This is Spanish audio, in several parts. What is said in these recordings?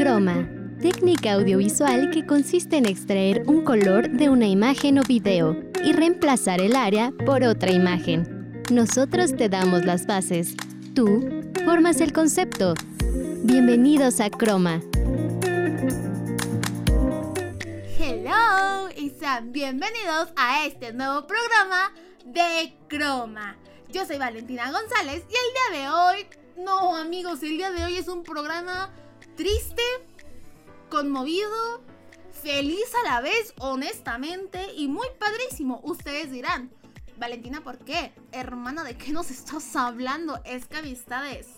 Croma, técnica audiovisual que consiste en extraer un color de una imagen o video y reemplazar el área por otra imagen. Nosotros te damos las bases. Tú formas el concepto. Bienvenidos a Croma. Hello y sean bienvenidos a este nuevo programa de Croma. Yo soy Valentina González y el día de hoy, no amigos, el día de hoy es un programa triste, conmovido, feliz a la vez, honestamente, y muy padrísimo. Ustedes dirán, Valentina, ¿por qué? Hermana, ¿de qué nos estás hablando? Es que amistades.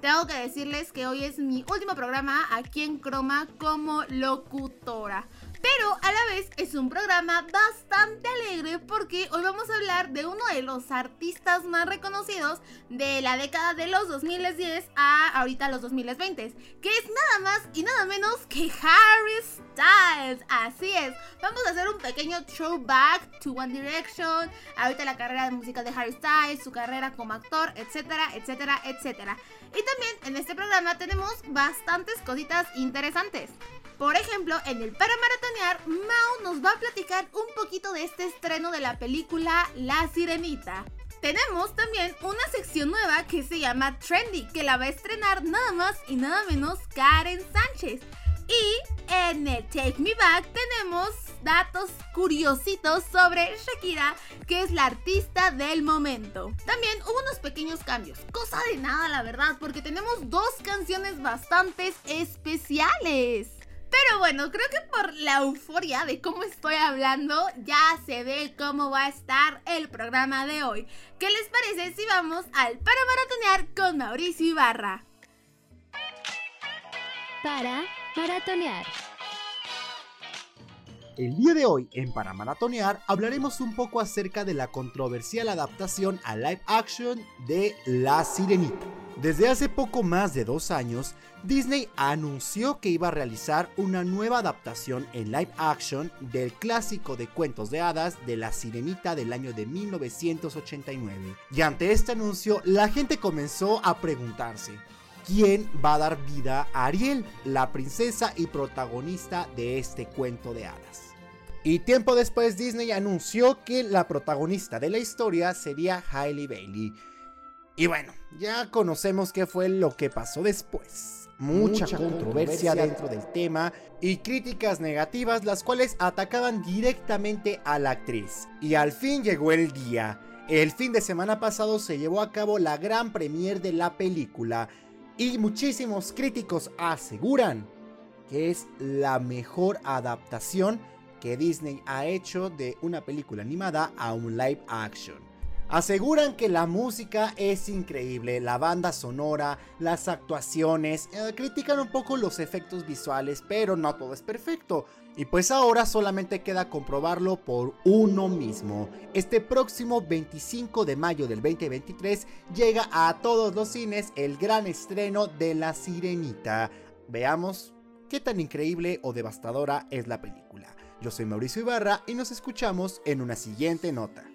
Tengo que decirles que hoy es mi último programa aquí en Croma como locutora. Pero a la vez es un programa bastante alegre porque hoy vamos a hablar de uno de los artistas más reconocidos de la década de los 2010 a ahorita los 2020, que es nada más y nada menos que Harry Styles. Así es, vamos a hacer un pequeño throwback to One Direction, ahorita la carrera de música de Harry Styles, su carrera como actor, etcétera, etcétera, etcétera. Y también en este programa tenemos bastantes cositas interesantes. Por ejemplo, en el Para Maratonear, Mao nos va a platicar un poquito de este estreno de la película La Sirenita. Tenemos también una sección nueva que se llama Trendy, que la va a estrenar nada más y nada menos Karen Sánchez. Y en el Take Me Back tenemos datos curiositos sobre Shakira, que es la artista del momento. También hubo unos pequeños cambios, cosa de nada la verdad, porque tenemos dos canciones bastante especiales. Pero bueno, creo que por la euforia de cómo estoy hablando, ya se ve cómo va a estar el programa de hoy. ¿Qué les parece si vamos al Para Maratonear con Mauricio Ibarra? Para maratonear. El día de hoy, en Para Maratonear, hablaremos un poco acerca de la controversial adaptación a live action de La Sirenita. Desde hace poco más de dos años, Disney anunció que iba a realizar una nueva adaptación en live action del clásico de cuentos de hadas de La Sirenita del año de 1989. Y ante este anuncio, la gente comenzó a preguntarse, ¿quién va a dar vida a Ariel, la princesa y protagonista de este cuento de hadas? Y tiempo después Disney anunció que la protagonista de la historia sería Hailey Bailey. Y bueno, ya conocemos qué fue lo que pasó después. Mucha, controversia, controversia dentro del tema y críticas negativas las cuales atacaban directamente a la actriz. Y al fin llegó el día. El fin de semana pasado se llevó a cabo la gran premier de la película y muchísimos críticos aseguran que es la mejor adaptación que Disney ha hecho de una película animada a un live action. Aseguran que la música es increíble, la banda sonora, las actuaciones, eh, critican un poco los efectos visuales, pero no todo es perfecto. Y pues ahora solamente queda comprobarlo por uno mismo. Este próximo 25 de mayo del 2023 llega a todos los cines el gran estreno de La Sirenita. Veamos qué tan increíble o devastadora es la película. Yo soy Mauricio Ibarra y nos escuchamos en una siguiente nota.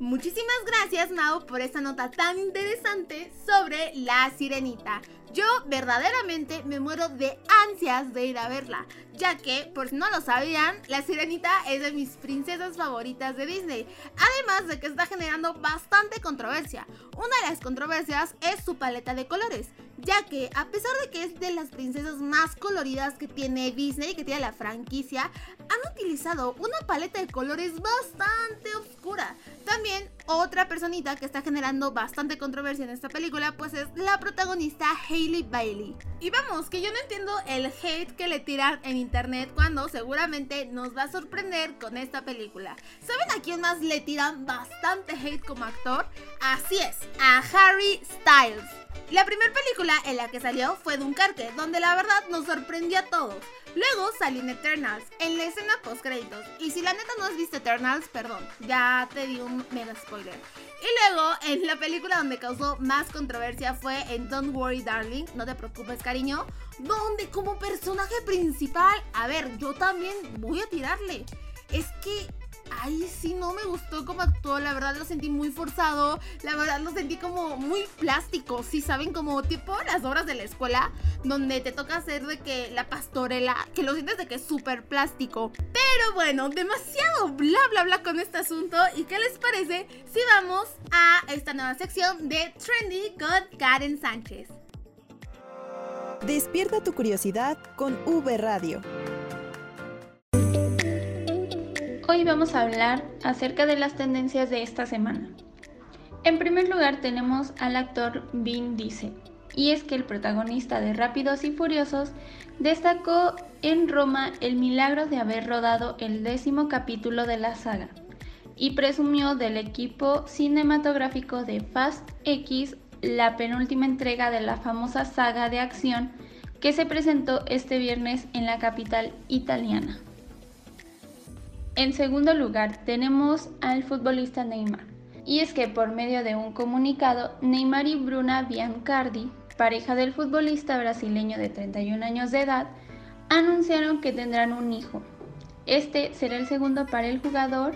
Muchísimas gracias Mao por esta nota tan interesante sobre la sirenita. Yo verdaderamente me muero de ansias de ir a verla, ya que, por si no lo sabían, la sirenita es de mis princesas favoritas de Disney, además de que está generando bastante controversia. Una de las controversias es su paleta de colores, ya que a pesar de que es de las princesas más coloridas que tiene Disney, que tiene la franquicia, han utilizado una paleta de colores bastante oscura. También otra personita que está generando bastante controversia en esta película, pues es la protagonista Hailey Bailey. Y vamos, que yo no entiendo el hate que le tiran en internet cuando seguramente nos va a sorprender con esta película. ¿Saben a quién más le tiran bastante hate como actor? Así es, a Harry Styles. La primera película en la que salió fue Dunkerque, donde la verdad nos sorprendió a todos. Luego salió en Eternals, en la escena post créditos. Y si la neta no has visto Eternals, perdón, ya te di un mega spoiler. Y luego, en la película donde causó más controversia fue en Don't Worry Darling, no te preocupes cariño, donde como personaje principal, a ver, yo también voy a tirarle. Es que ahí sí no me gustó cómo actuó, la verdad lo sentí muy forzado, la verdad lo sentí como muy plástico, sí, ¿saben? Como tipo las obras de la escuela, donde te toca hacer de que la pastorela, que lo sientes de que es súper plástico. Pero bueno, demasiado bla bla bla con este asunto, ¿y qué les parece si vamos a esta nueva sección de Trendy con Karen Sánchez? Despierta tu curiosidad con V Radio. Hoy vamos a hablar acerca de las tendencias de esta semana. En primer lugar tenemos al actor Vin Diesel, y es que el protagonista de Rápidos y Furiosos destacó en Roma el milagro de haber rodado el décimo capítulo de la saga y presumió del equipo cinematográfico de Fast X, la penúltima entrega de la famosa saga de acción que se presentó este viernes en la capital italiana. En segundo lugar, tenemos al futbolista Neymar. Y es que por medio de un comunicado, Neymar y Bruna Biancardi, pareja del futbolista brasileño de 31 años de edad, anunciaron que tendrán un hijo. Este será el segundo para el jugador,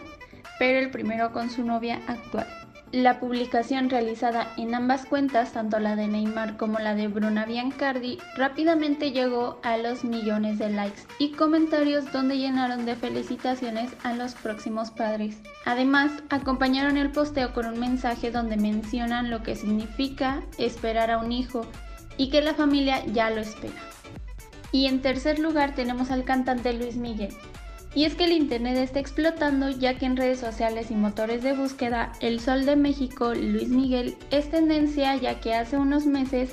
pero el primero con su novia actual. La publicación realizada en ambas cuentas, tanto la de Neymar como la de Bruna Biancardi, rápidamente llegó a los millones de likes y comentarios donde llenaron de felicitaciones a los próximos padres. Además, acompañaron el posteo con un mensaje donde mencionan lo que significa esperar a un hijo y que la familia ya lo espera. Y en tercer lugar tenemos al cantante Luis Miguel, y es que el Internet está explotando ya que en redes sociales y motores de búsqueda, el Sol de México, Luis Miguel, es tendencia ya que hace unos meses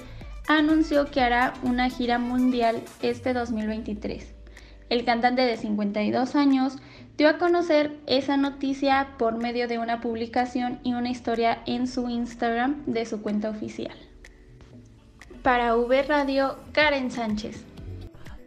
anunció que hará una gira mundial este 2023. El cantante de 52 años dio a conocer esa noticia por medio de una publicación y una historia en su Instagram de su cuenta oficial. Para V Radio, Karen Sánchez.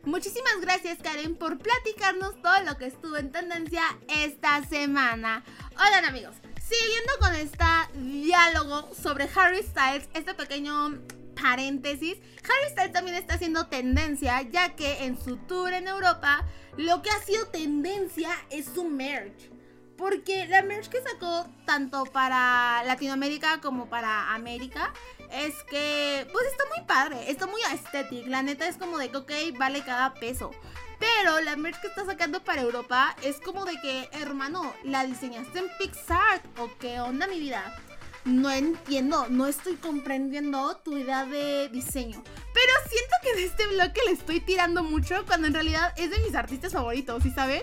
Muchísimas gracias Karen por platicarnos todo lo que estuvo en tendencia esta semana. Oigan amigos, siguiendo con este diálogo sobre Harry Styles, este pequeño paréntesis, Harry Styles también está haciendo tendencia ya que en su tour en Europa lo que ha sido tendencia es su merch. Porque la merch que sacó tanto para Latinoamérica como para América es que, pues está muy padre, está muy estético. La neta es como de que, ok, vale cada peso. Pero la merch que está sacando para Europa es como de que, hermano, la diseñaste en Pixar. ¿O qué onda, mi vida? No entiendo, no estoy comprendiendo tu idea de diseño. Pero siento que de este bloque le estoy tirando mucho cuando en realidad es de mis artistas favoritos, ¿sí saben?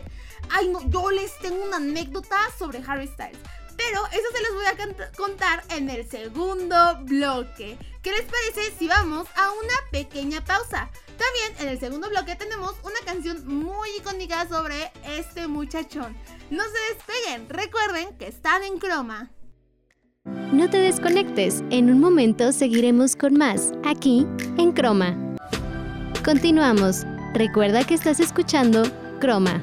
Ay, no, yo les tengo una anécdota sobre Harry Styles. Pero eso se los voy a contar en el segundo bloque. ¿Qué les parece si vamos a una pequeña pausa? También en el segundo bloque tenemos una canción muy icónica sobre este muchachón. No se despeguen, recuerden que están en croma. No te desconectes, en un momento seguiremos con más, aquí en Croma. Continuamos, recuerda que estás escuchando Croma.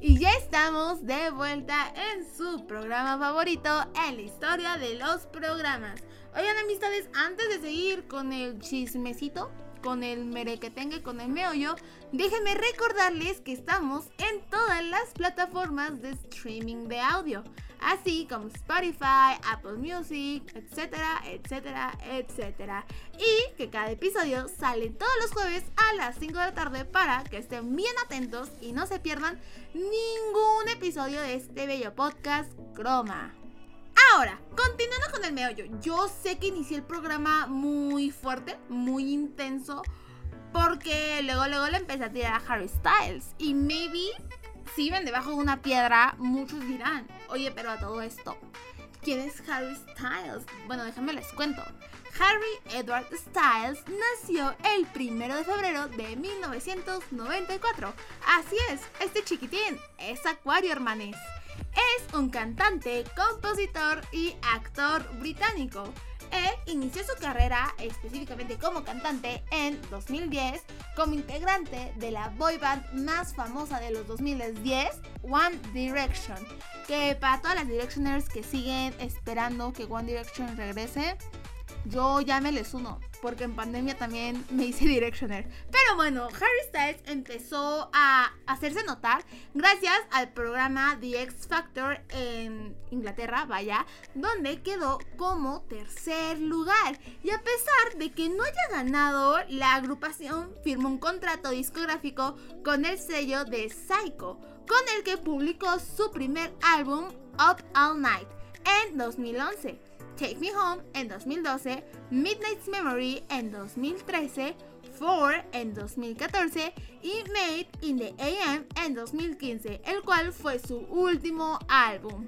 Y ya estamos de vuelta en su programa favorito, en la historia de los programas. Oigan amistades, antes de seguir con el chismecito, con el merequetengue, con el meollo, déjenme recordarles que estamos en todas las plataformas de streaming de audio así como Spotify, Apple Music, etcétera, etcétera, etcétera. Y que cada episodio sale todos los jueves a las 5 de la tarde para que estén bien atentos y no se pierdan ningún episodio de este bello podcast Croma. Ahora, continuando con el meollo, yo sé que inicié el programa muy fuerte, muy intenso, porque luego luego le empecé a tirar a Harry Styles y maybe si viven debajo de una piedra, muchos dirán, oye, pero a todo esto, ¿quién es Harry Styles? Bueno, déjenme les cuento. Harry Edward Styles nació el 1 de febrero de 1994. Así es, este chiquitín es Acuario Hermanes. Es un cantante, compositor y actor británico. Él inició su carrera específicamente como cantante en 2010 como integrante de la boy band más famosa de los 2010, One Direction. Que para todas las Directioners que siguen esperando que One Direction regrese, yo ya me les uno, porque en pandemia también me hice Directioner. Pero bueno, Harry Styles empezó a hacerse notar gracias al programa The X Factor en Inglaterra, vaya, donde quedó como tercer lugar. Y a pesar de que no haya ganado, la agrupación firmó un contrato discográfico con el sello de Psycho, con el que publicó su primer álbum, Up All Night, en 2011. Take Me Home en 2012, Midnight's Memory en 2013, Four en 2014 y Made in the AM en 2015, el cual fue su último álbum.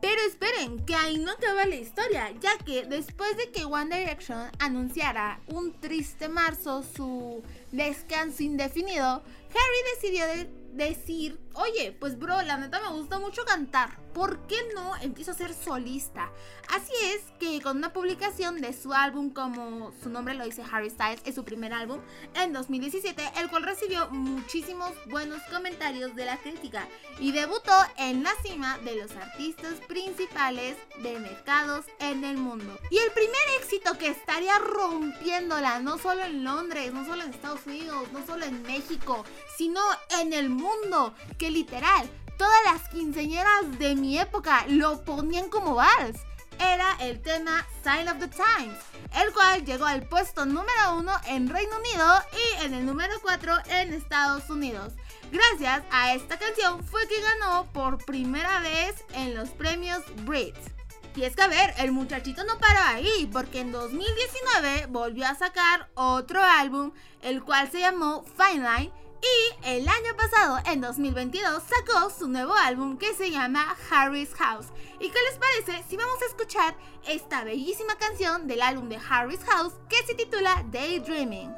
Pero esperen, que ahí no acaba la historia, ya que después de que One Direction anunciara un triste marzo su descanso indefinido, Harry decidió decir, oye, pues bro, la neta me gusta mucho cantar, ¿por qué no empiezo a ser solista? Así es que con una publicación de su álbum, como su nombre lo dice Harry Styles, es su primer álbum, en 2017, el cual recibió muchísimos buenos comentarios de la crítica y debutó en la cima de los artistas principales de mercados en el mundo. Y el primer éxito que estaría rompiéndola, no solo en Londres, no solo en Estados Unidos, no solo en México, sino en el mundo, que literal, todas las quinceañeras de mi época lo ponían como vals. Era el tema Sign of the Times, el cual llegó al puesto número uno en Reino Unido y en el número 4 en Estados Unidos. Gracias a esta canción fue que ganó por primera vez en los premios Brit. Y es que a ver, el muchachito no paró ahí, porque en 2019 volvió a sacar otro álbum, el cual se llamó Fine Line, y el año pasado, en 2022, sacó su nuevo álbum que se llama Harry's House. ¿Y qué les parece si vamos a escuchar esta bellísima canción del álbum de Harry's House que se titula Daydreaming?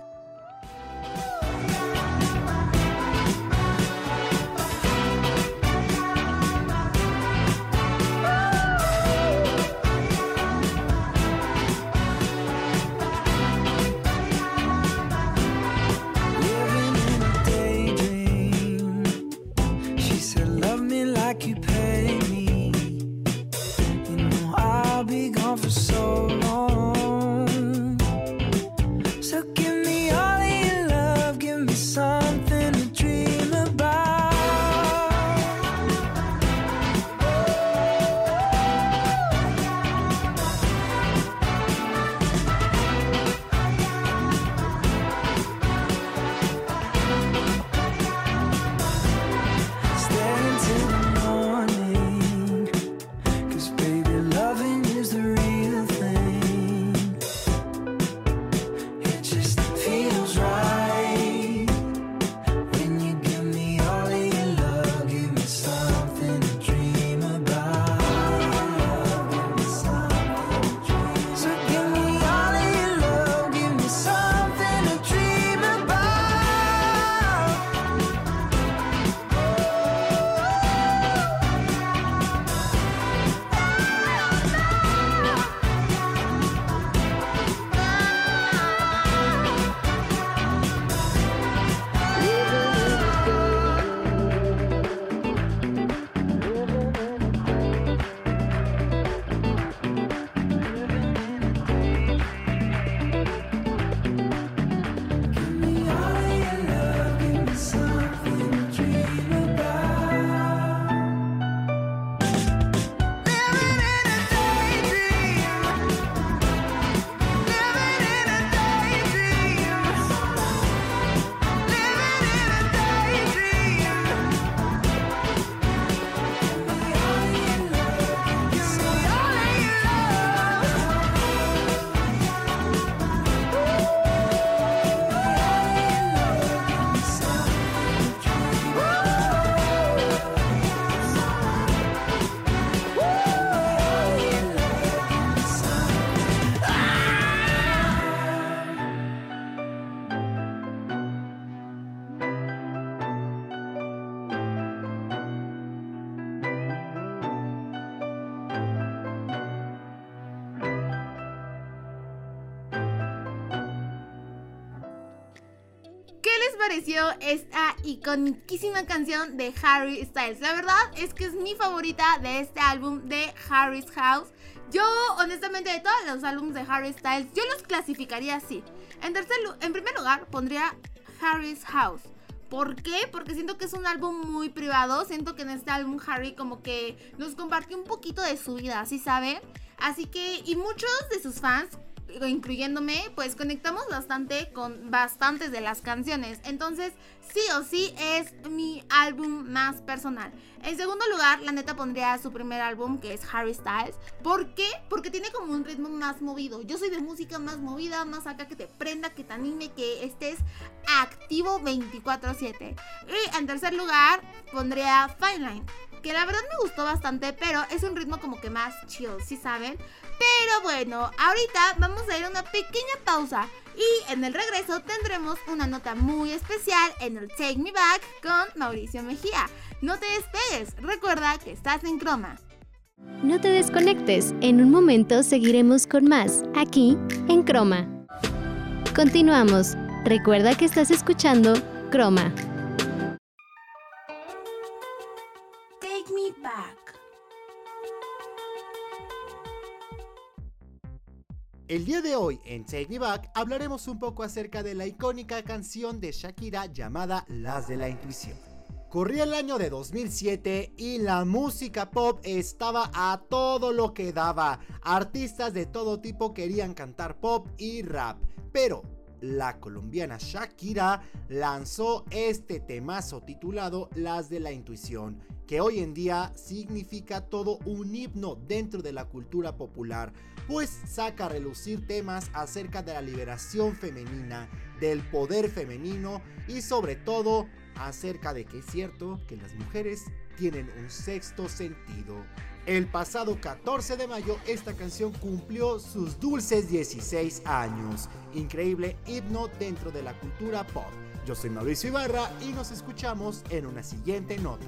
Esta iconiquísima canción de Harry Styles? La verdad es que es mi favorita de este álbum de Harry's House. Yo, honestamente, de todos los álbumes de Harry Styles, yo los clasificaría así. En, tercer, en primer lugar, pondría Harry's House. ¿Por qué? Porque siento que es un álbum muy privado. Siento que en este álbum Harry como que nos compartió un poquito de su vida, ¿sí saben? Así que, y muchos de sus fans incluyéndome, pues conectamos bastante con bastantes de las canciones. Entonces, sí o sí es mi álbum más personal. En segundo lugar, la neta pondría su primer álbum, que es Harry Styles. ¿Por qué? Porque tiene como un ritmo más movido. Yo soy de música más movida, más acá que te prenda, que te anime, que estés activo 24/7. Y en tercer lugar, pondría Fine Line que la verdad me gustó bastante, pero es un ritmo como que más chill, ¿sí saben? Pero bueno, ahorita vamos a ir a una pequeña pausa y en el regreso tendremos una nota muy especial en el Take Me Back con Mauricio Mejía. No te despegues, recuerda que estás en croma. No te desconectes, en un momento seguiremos con más, aquí en Croma. Continuamos, recuerda que estás escuchando Croma. El día de hoy en Take Me Back hablaremos un poco acerca de la icónica canción de Shakira llamada Las de la Intuición. Corría el año de 2007 y la música pop estaba a todo lo que daba. Artistas de todo tipo querían cantar pop y rap, pero la colombiana Shakira lanzó este temazo titulado Las de la Intuición, que hoy en día significa todo un himno dentro de la cultura popular pues saca a relucir temas acerca de la liberación femenina, del poder femenino y sobre todo acerca de que es cierto que las mujeres tienen un sexto sentido. El pasado 14 de mayo esta canción cumplió sus dulces 16 años. Increíble himno dentro de la cultura pop. Yo soy Mauricio Ibarra y nos escuchamos en una siguiente nota.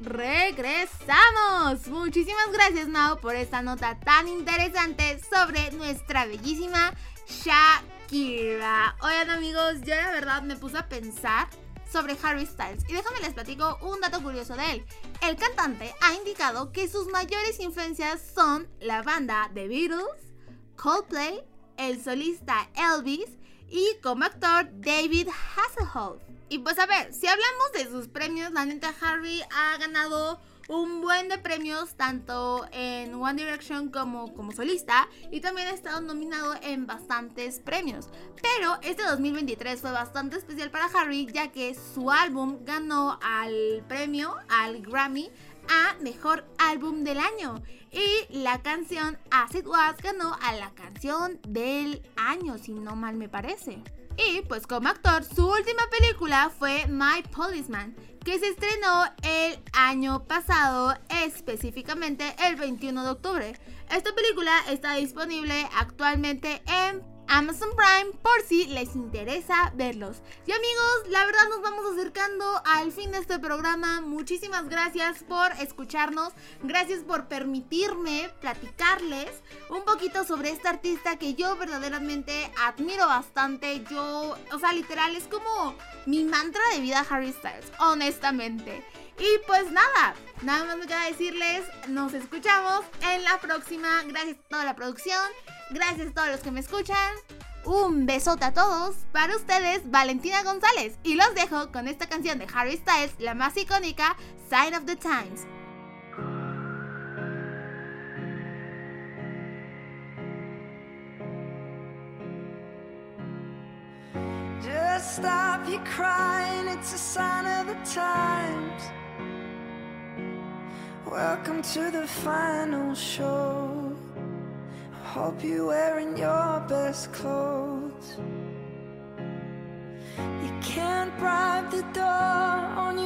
Regresamos. Muchísimas gracias, Mao, por esta nota tan interesante sobre nuestra bellísima Shakira. Oigan, amigos, yo la verdad me puse a pensar sobre Harry Styles y déjame les platico un dato curioso de él. El cantante ha indicado que sus mayores influencias son la banda The Beatles, Coldplay, el solista Elvis y como actor David Hasselhoff. Y pues a ver, si hablamos de sus premios, la neta Harry ha ganado un buen de premios tanto en One Direction como como solista y también ha estado nominado en bastantes premios. Pero este 2023 fue bastante especial para Harry ya que su álbum ganó al premio, al Grammy, a Mejor Álbum del Año. Y la canción As It Was ganó a la canción del año, si no mal me parece. Y pues como actor, su última película fue My Policeman, que se estrenó el año pasado, específicamente el 21 de octubre. Esta película está disponible actualmente en Amazon Prime por si les interesa verlos. Y amigos, la verdad nos vamos acercando al fin de este programa. Muchísimas gracias por escucharnos. Gracias por permitirme platicarles un poquito sobre esta artista que yo verdaderamente admiro bastante. Yo, o sea, literal es como mi mantra de vida Harry Styles, honestamente. Y pues nada, nada más me queda decirles, nos escuchamos en la próxima. Gracias a toda la producción, gracias a todos los que me escuchan. Un besote a todos. Para ustedes, Valentina González. Y los dejo con esta canción de Harry Styles, la más icónica, Sign of the Times. Just stop your crying, it's a sign of the times. Welcome to the final show. Hope you're wearing your best clothes. You can't bribe the door on your